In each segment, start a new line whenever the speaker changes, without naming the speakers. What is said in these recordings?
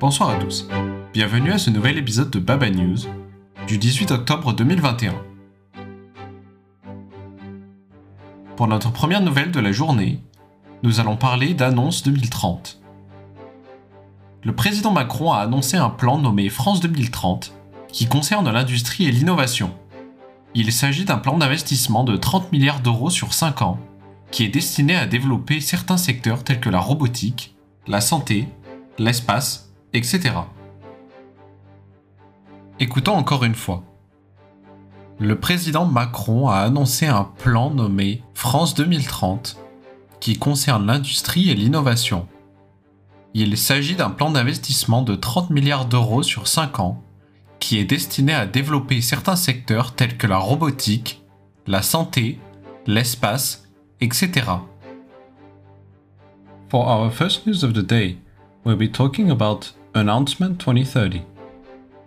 Bonsoir à tous. Bienvenue à ce nouvel épisode de Baba News du 18 octobre 2021. Pour notre première nouvelle de la journée, nous allons parler d'Annonce 2030. Le président Macron a annoncé un plan nommé France 2030 qui concerne l'industrie et l'innovation. Il s'agit d'un plan d'investissement de 30 milliards d'euros sur 5 ans qui est destiné à développer certains secteurs tels que la robotique, la santé, l'espace, etc. Écoutons encore une fois. Le président Macron a annoncé un plan nommé France 2030 qui concerne l'industrie et l'innovation. Il s'agit d'un plan d'investissement de 30 milliards d'euros sur 5 ans qui est destiné à développer certains secteurs tels que la robotique, la santé, l'espace etc. For our first news of the day, we'll be talking about Announcement 2030.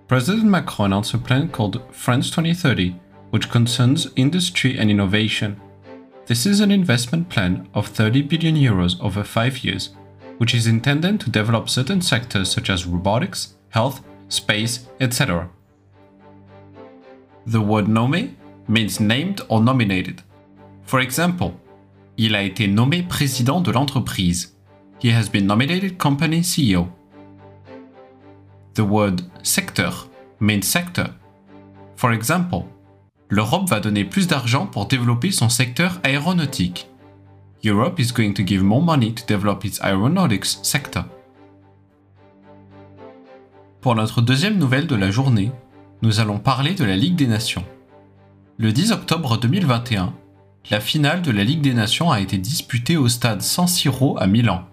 President Macron announced a plan called France 2030, which concerns industry and innovation. This is an investment plan of 30 billion euros over five years, which is intended to develop certain sectors such as robotics, health, space, etc. The word nommé means named or nominated. For example, il a été nommé président de l'entreprise. He has been nominated company CEO. The word sector means sector. For example, l'Europe va donner plus d'argent pour développer son secteur aéronautique. Europe is going to give more money to develop its aeronautics sector. Pour notre deuxième nouvelle de la journée, nous allons parler de la Ligue des Nations. Le 10 octobre 2021, la finale de la Ligue des Nations a été disputée au stade San Siro à Milan.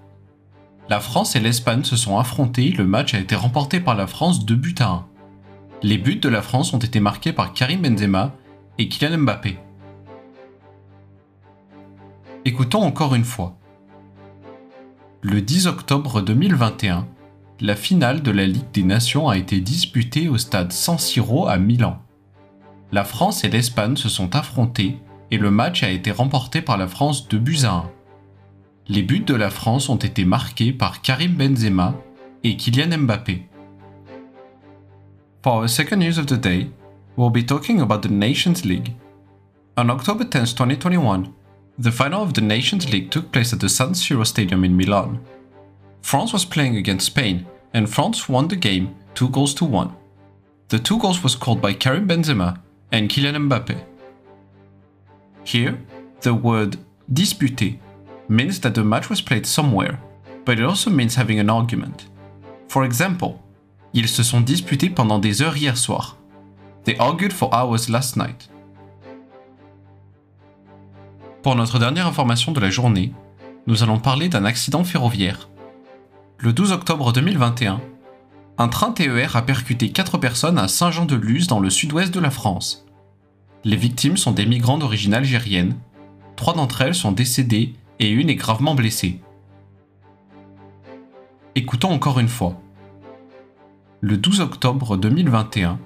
La France et l'Espagne se sont affrontés, le match a été remporté par la France 2 buts à 1. Les buts de la France ont été marqués par Karim Benzema et Kylian Mbappé. Écoutons encore une fois. Le 10 octobre 2021, la finale de la Ligue des Nations a été disputée au stade San Siro à Milan. La France et l'Espagne se sont affrontés et le match a été remporté par la France 2 buts à 1. Les buts de la France ont été marqués par Karim Benzema et Kylian Mbappé. For our second news of the day, we'll be talking about the Nations League. On October 10, 2021, the final of the Nations League took place at the San Siro Stadium in Milan. France was playing against Spain, and France won the game 2 goals to 1. The two goals was scored by Karim Benzema and Kylian Mbappé. Here, the word disputé means that the match was played somewhere, but it also means having an argument. For example, ils se sont disputés pendant des heures hier soir. They argued for hours last night. Pour notre dernière information de la journée, nous allons parler d'un accident ferroviaire. Le 12 octobre 2021, un train TER a percuté 4 personnes à Saint-Jean-de-Luz dans le sud-ouest de la France. Les victimes sont des migrants d'origine algérienne. Trois d'entre elles sont décédées et une est gravement blessée. Écoutons encore une fois. Le 12 octobre 2021,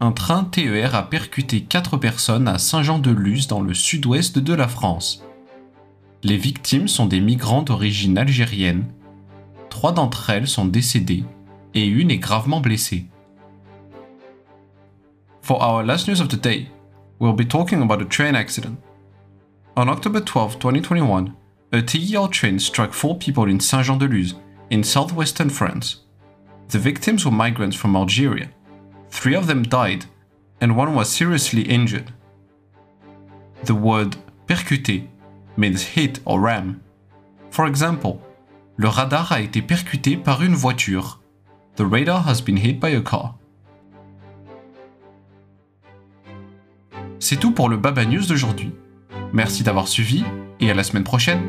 un train TER a percuté quatre personnes à Saint-Jean-de-Luz dans le sud-ouest de la France. Les victimes sont des migrants d'origine algérienne. Trois d'entre elles sont décédées et une est gravement blessée. For our last news of the day, we'll be talking about a train accident. On October 12, 2021, a TER train struck four people in Saint-Jean-de-Luz, in southwestern France. The victims were migrants from Algeria. Three of them died, and one was seriously injured. The word percuté means hit or ram. For example, le radar a été percuté par une voiture. The radar has been hit by a car. C'est tout pour le Baba News d'aujourd'hui. Merci d'avoir suivi et à la semaine prochaine.